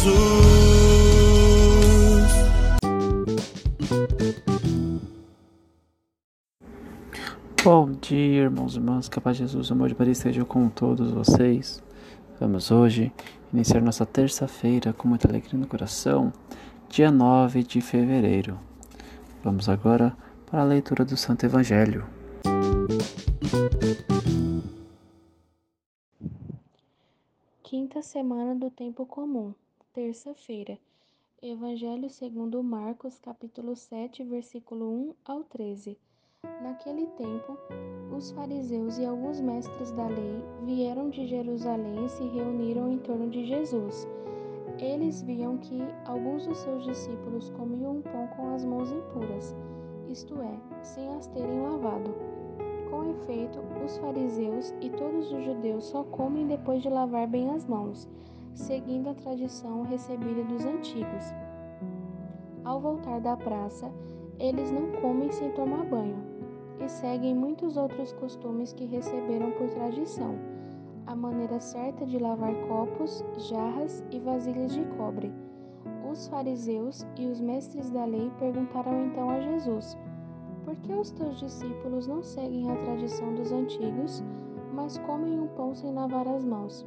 Jesus. Bom dia, irmãos e irmãs, que a paz de Jesus, o amor de Maria esteja com todos vocês. Vamos hoje iniciar nossa terça-feira com muita alegria no coração, dia 9 de fevereiro. Vamos agora para a leitura do Santo Evangelho. Quinta semana do tempo comum, terça-feira. Evangelho segundo Marcos, capítulo 7, versículo 1 ao 13. Naquele tempo, os fariseus e alguns mestres da lei vieram de Jerusalém e se reuniram em torno de Jesus. Eles viam que alguns dos seus discípulos comiam pão com as mãos impuras, isto é, sem as terem lavado. Com efeito, os fariseus e todos os judeus só comem depois de lavar bem as mãos, seguindo a tradição recebida dos antigos. Ao voltar da praça, eles não comem sem tomar banho e seguem muitos outros costumes que receberam por tradição. A maneira certa de lavar copos, jarras e vasilhas de cobre. Os fariseus e os mestres da lei perguntaram então a Jesus por que os teus discípulos não seguem a tradição dos antigos, mas comem o pão sem lavar as mãos?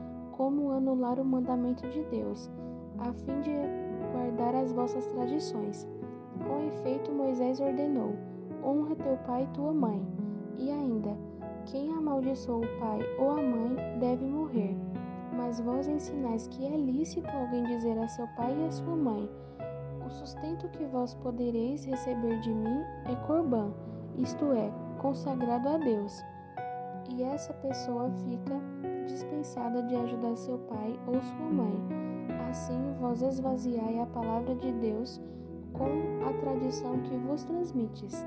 como anular o mandamento de Deus, a fim de guardar as vossas tradições. Com efeito, Moisés ordenou: Honra teu pai e tua mãe. E ainda: Quem amaldiçoou o pai ou a mãe deve morrer. Mas vós ensinais que é lícito alguém dizer a seu pai e a sua mãe: o sustento que vós podereis receber de mim é corbã, isto é, consagrado a Deus. E essa pessoa fica dispensada de ajudar seu pai ou sua mãe. Assim vós esvaziai a palavra de Deus com a tradição que vos transmites.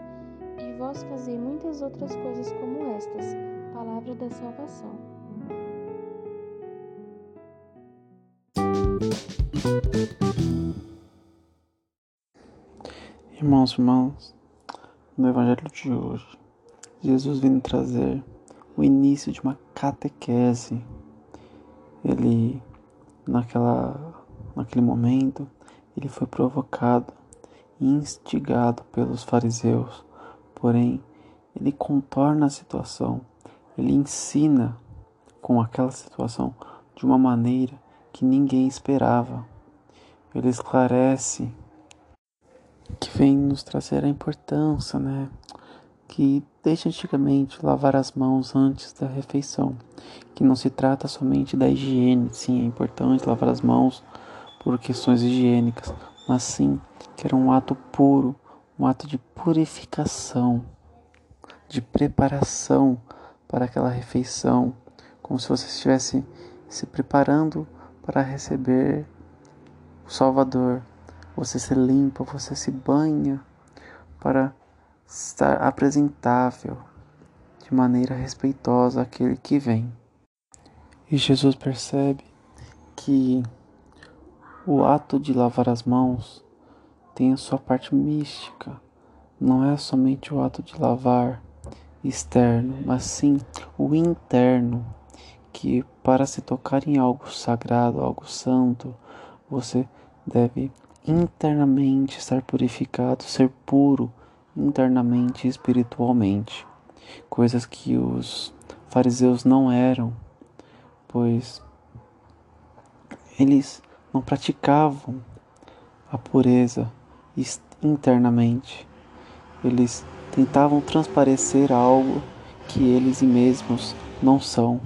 E vós fazei muitas outras coisas como estas. Palavra da salvação. Irmãos e irmãs, no Evangelho de hoje, Jesus vem trazer o início de uma catequese. Ele, naquela, naquele momento, ele foi provocado instigado pelos fariseus, porém, ele contorna a situação, ele ensina com aquela situação de uma maneira que ninguém esperava. Ele esclarece que vem nos trazer a importância, né? Que desde antigamente lavar as mãos antes da refeição, que não se trata somente da higiene, sim, é importante lavar as mãos por questões higiênicas, mas sim que era um ato puro, um ato de purificação, de preparação para aquela refeição, como se você estivesse se preparando para receber o Salvador, você se limpa, você se banha para estar apresentável de maneira respeitosa àquele que vem. E Jesus percebe que o ato de lavar as mãos tem a sua parte mística. Não é somente o ato de lavar externo, mas sim o interno, que para se tocar em algo sagrado, algo santo, você deve internamente estar purificado, ser puro internamente e espiritualmente, coisas que os fariseus não eram, pois eles não praticavam a pureza internamente. Eles tentavam transparecer algo que eles mesmos não são.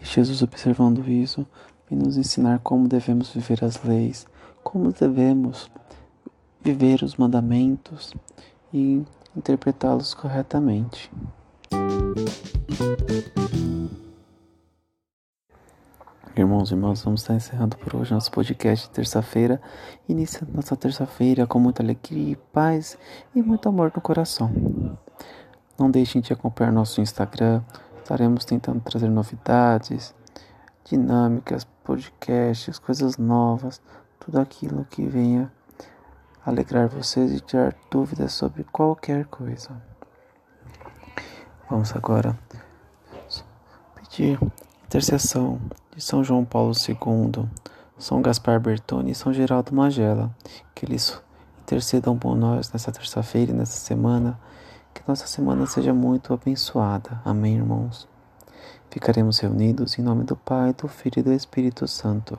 E Jesus, observando isso, vem nos ensinar como devemos viver as leis, como devemos viver os mandamentos e interpretá-los corretamente. Irmãos e irmãs, vamos estar encerrando por hoje nosso podcast de terça-feira. Iniciando nossa terça-feira com muita alegria paz e muito amor no coração. Não deixem de acompanhar nosso Instagram. Estaremos tentando trazer novidades, dinâmicas, podcasts, coisas novas, tudo aquilo que venha alegrar vocês e tirar dúvidas sobre qualquer coisa. Vamos agora pedir intercessão de São João Paulo II, São Gaspar Bertoni e São Geraldo Magela, que eles intercedam por nós nessa terça-feira e nessa semana, que nossa semana seja muito abençoada. Amém, irmãos? Ficaremos reunidos em nome do Pai, do Filho e do Espírito Santo.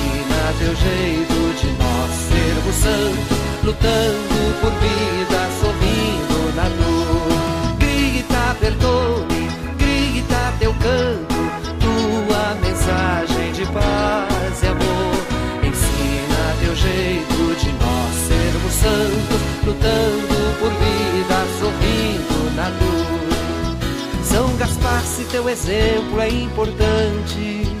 teu jeito de nós servo santo, lutando por vida, sorrindo na dor. Grita, perdoe, grita teu canto, tua mensagem de paz e amor. Ensina teu jeito de nós sermos santos, lutando por vida, sorrindo na dor. São Gaspar, se teu exemplo é importante.